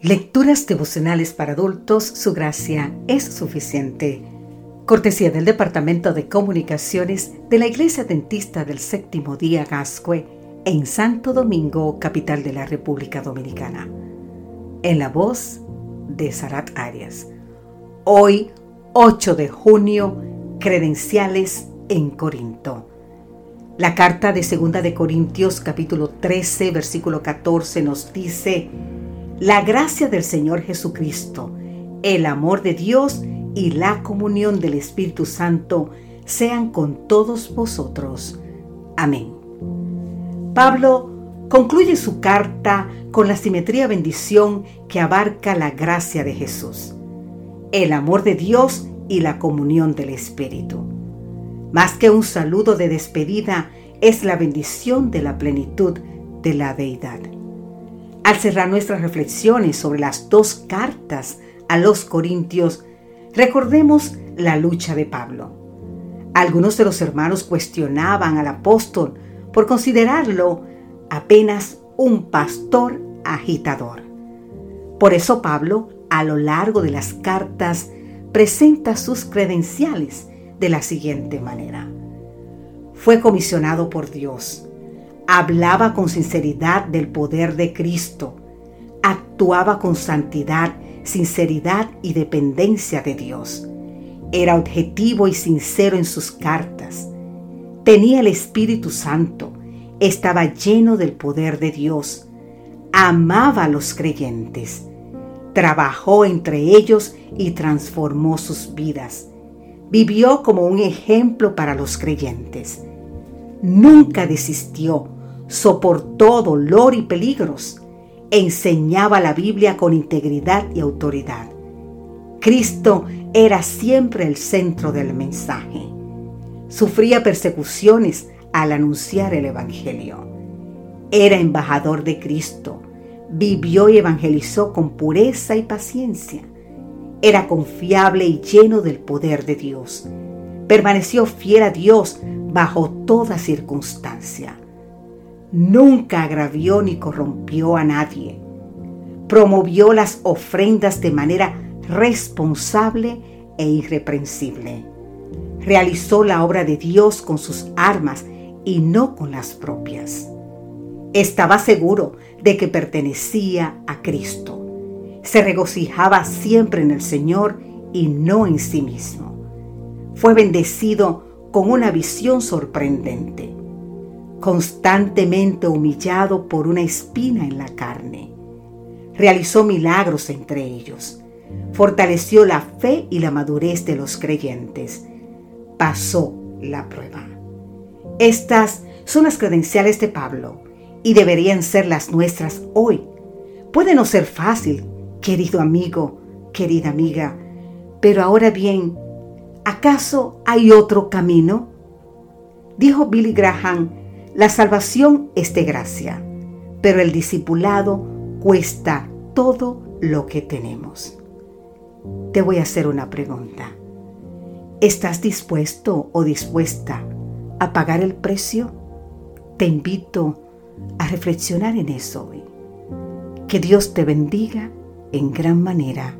Lecturas devocionales para adultos, su gracia es suficiente. Cortesía del Departamento de Comunicaciones de la Iglesia Dentista del Séptimo Día Gascue en Santo Domingo, capital de la República Dominicana. En la voz de Sarat Arias. Hoy, 8 de junio, credenciales en Corinto. La carta de 2 de Corintios capítulo 13, versículo 14 nos dice, la gracia del Señor Jesucristo, el amor de Dios y la comunión del Espíritu Santo sean con todos vosotros. Amén. Pablo concluye su carta con la simetría bendición que abarca la gracia de Jesús, el amor de Dios y la comunión del Espíritu. Más que un saludo de despedida, es la bendición de la plenitud de la deidad. Al cerrar nuestras reflexiones sobre las dos cartas a los Corintios, recordemos la lucha de Pablo. Algunos de los hermanos cuestionaban al apóstol por considerarlo apenas un pastor agitador. Por eso Pablo, a lo largo de las cartas, presenta sus credenciales de la siguiente manera. Fue comisionado por Dios hablaba con sinceridad del poder de Cristo, actuaba con santidad, sinceridad y dependencia de Dios. Era objetivo y sincero en sus cartas. Tenía el Espíritu Santo, estaba lleno del poder de Dios, amaba a los creyentes, trabajó entre ellos y transformó sus vidas. Vivió como un ejemplo para los creyentes. Nunca desistió soportó dolor y peligros, enseñaba la Biblia con integridad y autoridad. Cristo era siempre el centro del mensaje. Sufría persecuciones al anunciar el Evangelio. Era embajador de Cristo. Vivió y evangelizó con pureza y paciencia. Era confiable y lleno del poder de Dios. Permaneció fiel a Dios bajo toda circunstancia Nunca agravió ni corrompió a nadie. Promovió las ofrendas de manera responsable e irreprensible. Realizó la obra de Dios con sus armas y no con las propias. Estaba seguro de que pertenecía a Cristo. Se regocijaba siempre en el Señor y no en sí mismo. Fue bendecido con una visión sorprendente constantemente humillado por una espina en la carne. Realizó milagros entre ellos. Fortaleció la fe y la madurez de los creyentes. Pasó la prueba. Estas son las credenciales de Pablo y deberían ser las nuestras hoy. Puede no ser fácil, querido amigo, querida amiga, pero ahora bien, ¿acaso hay otro camino? Dijo Billy Graham la salvación es de gracia, pero el discipulado cuesta todo lo que tenemos. Te voy a hacer una pregunta. ¿Estás dispuesto o dispuesta a pagar el precio? Te invito a reflexionar en eso hoy. Que Dios te bendiga en gran manera